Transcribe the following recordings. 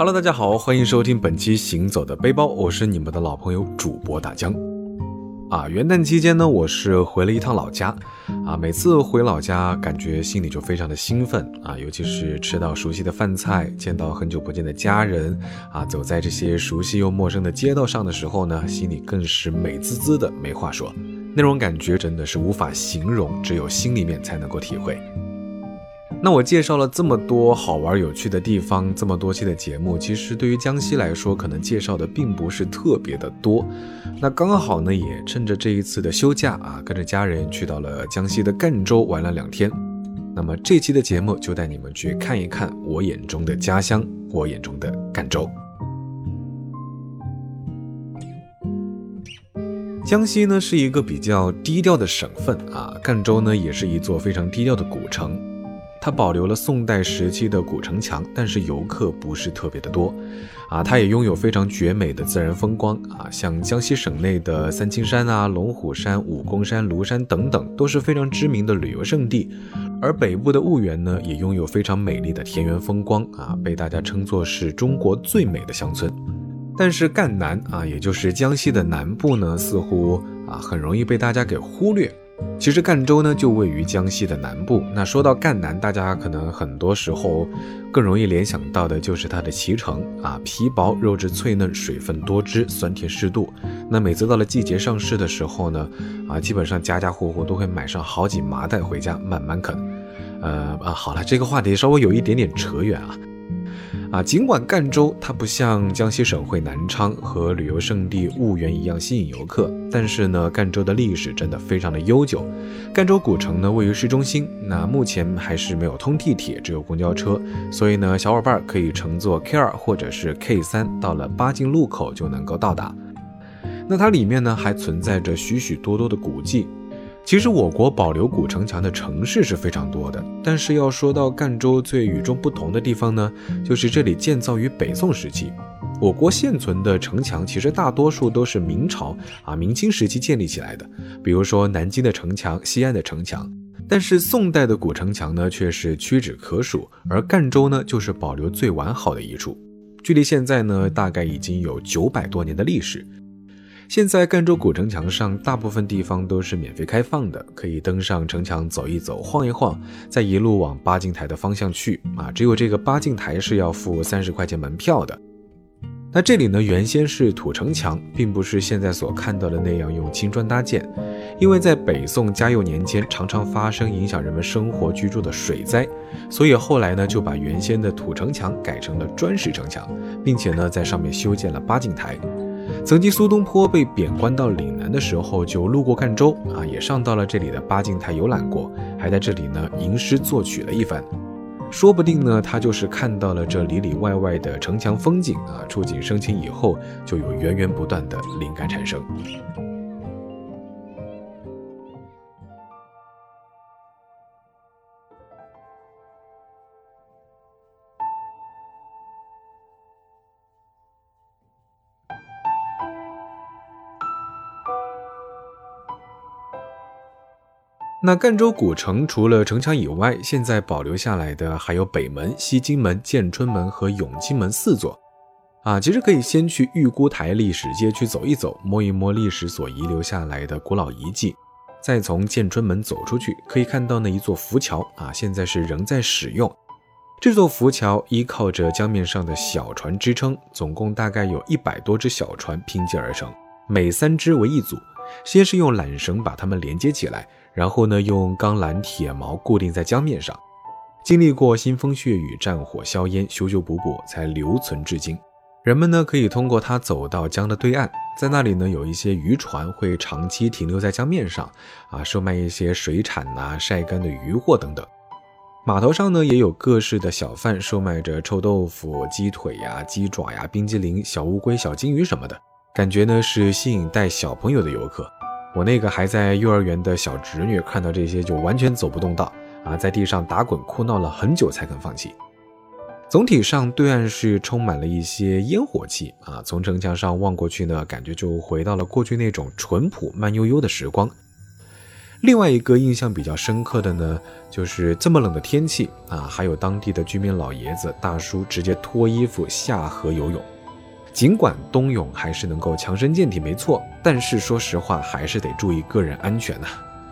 Hello，大家好，欢迎收听本期《行走的背包》，我是你们的老朋友主播大江。啊，元旦期间呢，我是回了一趟老家。啊，每次回老家，感觉心里就非常的兴奋啊，尤其是吃到熟悉的饭菜，见到很久不见的家人，啊，走在这些熟悉又陌生的街道上的时候呢，心里更是美滋滋的，没话说。那种感觉真的是无法形容，只有心里面才能够体会。那我介绍了这么多好玩有趣的地方，这么多期的节目，其实对于江西来说，可能介绍的并不是特别的多。那刚好呢，也趁着这一次的休假啊，跟着家人去到了江西的赣州玩了两天。那么这期的节目就带你们去看一看我眼中的家乡，我眼中的赣州。江西呢是一个比较低调的省份啊，赣州呢也是一座非常低调的古城。它保留了宋代时期的古城墙，但是游客不是特别的多，啊，它也拥有非常绝美的自然风光啊，像江西省内的三清山啊、龙虎山、武功山、庐山等等都是非常知名的旅游胜地，而北部的婺源呢，也拥有非常美丽的田园风光啊，被大家称作是中国最美的乡村。但是赣南啊，也就是江西的南部呢，似乎啊很容易被大家给忽略。其实赣州呢就位于江西的南部。那说到赣南，大家可能很多时候更容易联想到的就是它的脐橙啊，皮薄肉质脆嫩，水分多汁，酸甜适度。那每次到了季节上市的时候呢，啊，基本上家家户户都会买上好几麻袋回家慢慢啃。呃啊，好了，这个话题稍微有一点点扯远啊。啊，尽管赣州它不像江西省会南昌和旅游胜地婺源一样吸引游客，但是呢，赣州的历史真的非常的悠久。赣州古城呢位于市中心，那目前还是没有通地铁，只有公交车，所以呢，小伙伴可以乘坐 K 二或者是 K 三，到了八进路口就能够到达。那它里面呢还存在着许许多多的古迹。其实我国保留古城墙的城市是非常多的，但是要说到赣州最与众不同的地方呢，就是这里建造于北宋时期。我国现存的城墙其实大多数都是明朝啊、明清时期建立起来的，比如说南京的城墙、西安的城墙。但是宋代的古城墙呢，却是屈指可数，而赣州呢，就是保留最完好的一处。距离现在呢，大概已经有九百多年的历史。现在赣州古城墙上大部分地方都是免费开放的，可以登上城墙走一走、晃一晃，再一路往八景台的方向去啊。只有这个八景台是要付三十块钱门票的。那这里呢，原先是土城墙，并不是现在所看到的那样用青砖搭建，因为在北宋嘉佑年间常常发生影响人们生活居住的水灾，所以后来呢就把原先的土城墙改成了砖石城墙，并且呢在上面修建了八景台。曾经苏东坡被贬官到岭南的时候，就路过赣州啊，也上到了这里的八景台游览过，还在这里呢吟诗作曲了一番。说不定呢，他就是看到了这里里外外的城墙风景啊，触景生情以后，就有源源不断的灵感产生。那赣州古城除了城墙以外，现在保留下来的还有北门、西京门、建春门和永清门四座。啊，其实可以先去玉姑台历史街区走一走，摸一摸历史所遗留下来的古老遗迹。再从建春门走出去，可以看到那一座浮桥啊，现在是仍在使用。这座浮桥依靠着江面上的小船支撑，总共大概有一百多只小船拼接而成，每三只为一组。先是用缆绳把它们连接起来。然后呢，用钢缆、铁锚固定在江面上，经历过腥风血雨、战火硝烟，修修补补，才留存至今。人们呢，可以通过它走到江的对岸，在那里呢，有一些渔船会长期停留在江面上，啊，售卖一些水产呐、晒干的渔货等等。码头上呢，也有各式的小贩售卖着臭豆腐、鸡腿呀、鸡爪呀、冰激凌、小乌龟、小金鱼什么的，感觉呢是吸引带小朋友的游客。我那个还在幼儿园的小侄女看到这些就完全走不动道啊，在地上打滚哭闹了很久才肯放弃。总体上，对岸是充满了一些烟火气啊，从城墙上望过去呢，感觉就回到了过去那种淳朴慢悠悠的时光。另外一个印象比较深刻的呢，就是这么冷的天气啊，还有当地的居民老爷子、大叔直接脱衣服下河游泳。尽管冬泳还是能够强身健体，没错，但是说实话，还是得注意个人安全呐。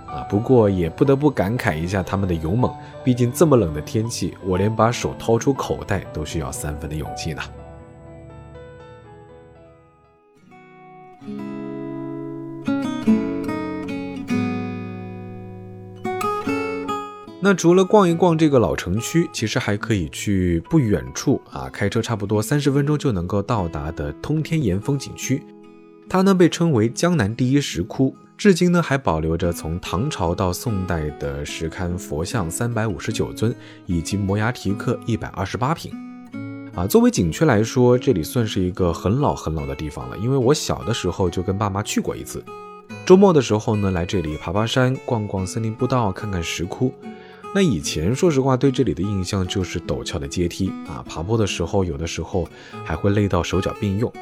啊，不过也不得不感慨一下他们的勇猛，毕竟这么冷的天气，我连把手掏出口袋都需要三分的勇气呢。那除了逛一逛这个老城区，其实还可以去不远处啊，开车差不多三十分钟就能够到达的通天岩风景区。它呢被称为江南第一石窟，至今呢还保留着从唐朝到宋代的石龛佛像三百五十九尊，以及摩崖题刻一百二十八品。啊，作为景区来说，这里算是一个很老很老的地方了，因为我小的时候就跟爸妈去过一次。周末的时候呢，来这里爬爬山、逛逛森林步道、看看石窟。那以前说实话，对这里的印象就是陡峭的阶梯啊，爬坡的时候有的时候还会累到手脚并用。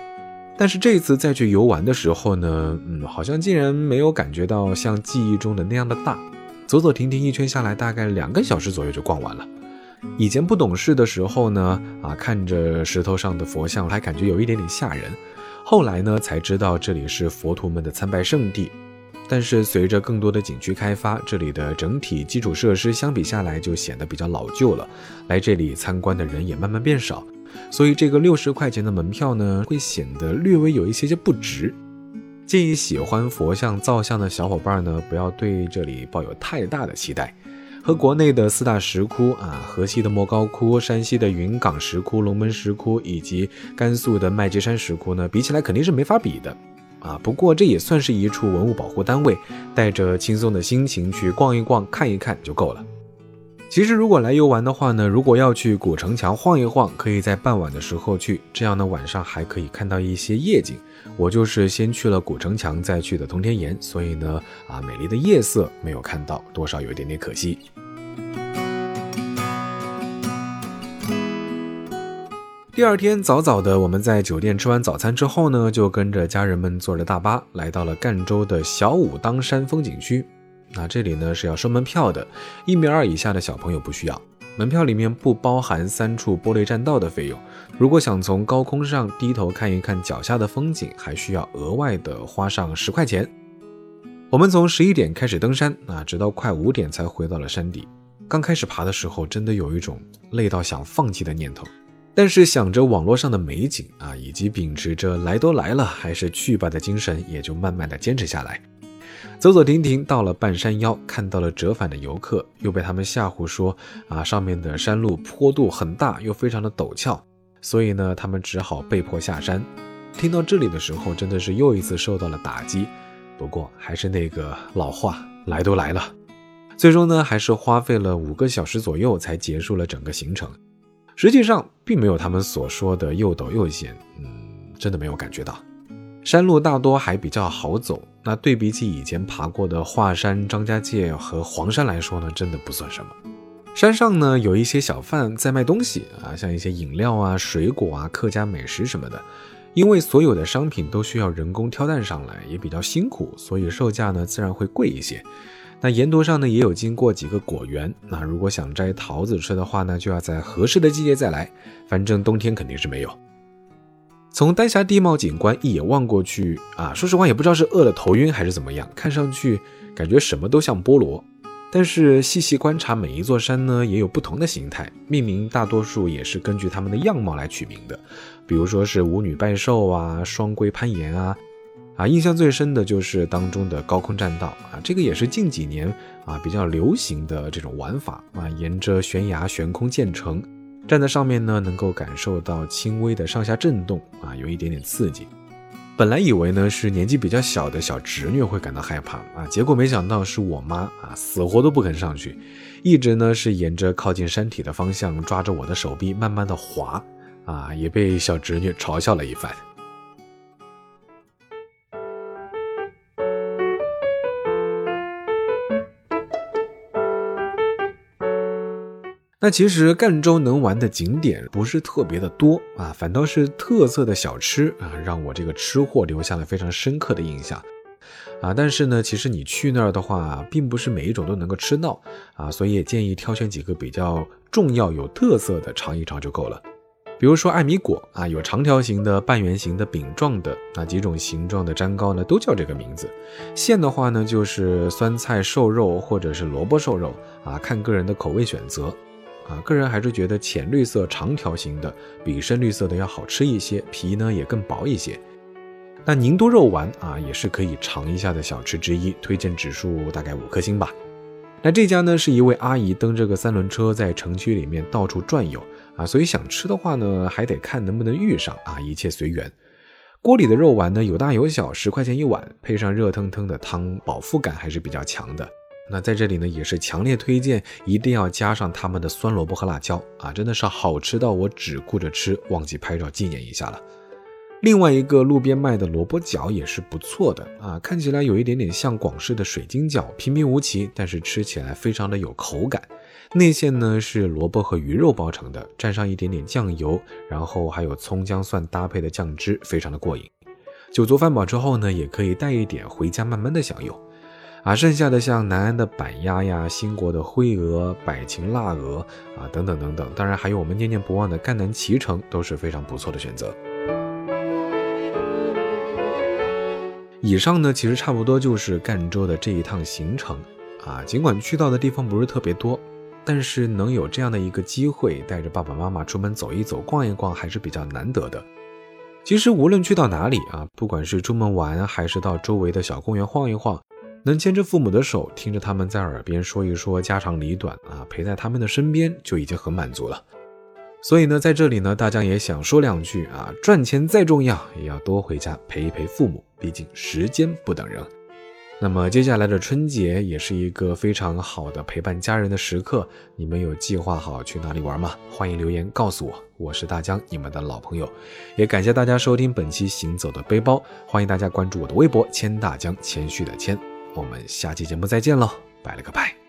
但是这次再去游玩的时候呢，嗯，好像竟然没有感觉到像记忆中的那样的大。走走停停一圈下来，大概两个小时左右就逛完了。以前不懂事的时候呢，啊，看着石头上的佛像还感觉有一点点吓人。后来呢，才知道这里是佛徒们的参拜圣地。但是随着更多的景区开发，这里的整体基础设施相比下来就显得比较老旧了，来这里参观的人也慢慢变少，所以这个六十块钱的门票呢，会显得略微有一些些不值。建议喜欢佛像造像的小伙伴呢，不要对这里抱有太大的期待。和国内的四大石窟啊，河西的莫高窟、山西的云冈石窟、龙门石窟以及甘肃的麦积山石窟呢，比起来肯定是没法比的。啊，不过这也算是一处文物保护单位，带着轻松的心情去逛一逛、看一看就够了。其实如果来游玩的话呢，如果要去古城墙晃一晃，可以在傍晚的时候去，这样呢晚上还可以看到一些夜景。我就是先去了古城墙，再去的通天岩，所以呢，啊，美丽的夜色没有看到，多少有一点点可惜。第二天早早的，我们在酒店吃完早餐之后呢，就跟着家人们坐着大巴来到了赣州的小武当山风景区。那这里呢是要收门票的，一米二以下的小朋友不需要。门票里面不包含三处玻璃栈道的费用。如果想从高空上低头看一看脚下的风景，还需要额外的花上十块钱。我们从十一点开始登山，啊，直到快五点才回到了山底。刚开始爬的时候，真的有一种累到想放弃的念头。但是想着网络上的美景啊，以及秉持着来都来了还是去吧的精神，也就慢慢的坚持下来。走走停停到了半山腰，看到了折返的游客，又被他们吓唬说啊，上面的山路坡度很大，又非常的陡峭，所以呢，他们只好被迫下山。听到这里的时候，真的是又一次受到了打击。不过还是那个老话，来都来了。最终呢，还是花费了五个小时左右才结束了整个行程。实际上并没有他们所说的又陡又险，嗯，真的没有感觉到。山路大多还比较好走，那对比起以前爬过的华山、张家界和黄山来说呢，真的不算什么。山上呢有一些小贩在卖东西啊，像一些饮料啊、水果啊、客家美食什么的。因为所有的商品都需要人工挑担上来，也比较辛苦，所以售价呢自然会贵一些。那沿途上呢，也有经过几个果园。那如果想摘桃子吃的话呢，就要在合适的季节再来。反正冬天肯定是没有。从丹霞地貌景观一眼望过去啊，说实话也不知道是饿了头晕还是怎么样，看上去感觉什么都像菠萝。但是细细观察每一座山呢，也有不同的形态，命名大多数也是根据它们的样貌来取名的。比如说是舞女拜寿啊，双龟攀岩啊。啊，印象最深的就是当中的高空栈道啊，这个也是近几年啊比较流行的这种玩法啊，沿着悬崖悬空建成，站在上面呢，能够感受到轻微的上下震动啊，有一点点刺激。本来以为呢是年纪比较小的小侄女会感到害怕啊，结果没想到是我妈啊，死活都不肯上去，一直呢是沿着靠近山体的方向抓着我的手臂慢慢的滑啊，也被小侄女嘲笑了一番。那其实赣州能玩的景点不是特别的多啊，反倒是特色的小吃啊，让我这个吃货留下了非常深刻的印象。啊。但是呢，其实你去那儿的话，并不是每一种都能够吃到啊，所以也建议挑选几个比较重要、有特色的尝一尝就够了。比如说艾米果啊，有长条形的、半圆形的、饼状的，那几种形状的粘糕呢，都叫这个名字。馅的话呢，就是酸菜瘦肉或者是萝卜瘦肉啊，看个人的口味选择。啊，个人还是觉得浅绿色长条形的比深绿色的要好吃一些，皮呢也更薄一些。那宁都肉丸啊，也是可以尝一下的小吃之一，推荐指数大概五颗星吧。那这家呢是一位阿姨蹬着个三轮车在城区里面到处转悠啊，所以想吃的话呢，还得看能不能遇上啊，一切随缘。锅里的肉丸呢有大有小，十块钱一碗，配上热腾腾的汤，饱腹感还是比较强的。那在这里呢，也是强烈推荐，一定要加上他们的酸萝卜和辣椒啊，真的是好吃到我只顾着吃，忘记拍照纪念一下了。另外一个路边卖的萝卜饺也是不错的啊，看起来有一点点像广式的水晶饺，平平无奇，但是吃起来非常的有口感。内馅呢是萝卜和鱼肉包成的，蘸上一点点酱油，然后还有葱姜蒜搭配的酱汁，非常的过瘾。酒足饭饱之后呢，也可以带一点回家慢慢的享用。啊，剩下的像南安的板鸭呀、兴国的灰鹅、百禽腊鹅啊，等等等等，当然还有我们念念不忘的赣南脐橙，都是非常不错的选择。以上呢，其实差不多就是赣州的这一趟行程啊。尽管去到的地方不是特别多，但是能有这样的一个机会，带着爸爸妈妈出门走一走、逛一逛，还是比较难得的。其实无论去到哪里啊，不管是出门玩，还是到周围的小公园晃一晃。能牵着父母的手，听着他们在耳边说一说家长里短啊，陪在他们的身边就已经很满足了。所以呢，在这里呢，大家也想说两句啊，赚钱再重要，也要多回家陪一陪父母，毕竟时间不等人。那么接下来的春节也是一个非常好的陪伴家人的时刻，你们有计划好去哪里玩吗？欢迎留言告诉我，我是大江，你们的老朋友，也感谢大家收听本期行走的背包，欢迎大家关注我的微博，谦大江，谦虚的谦。我们下期节目再见喽，拜了个拜。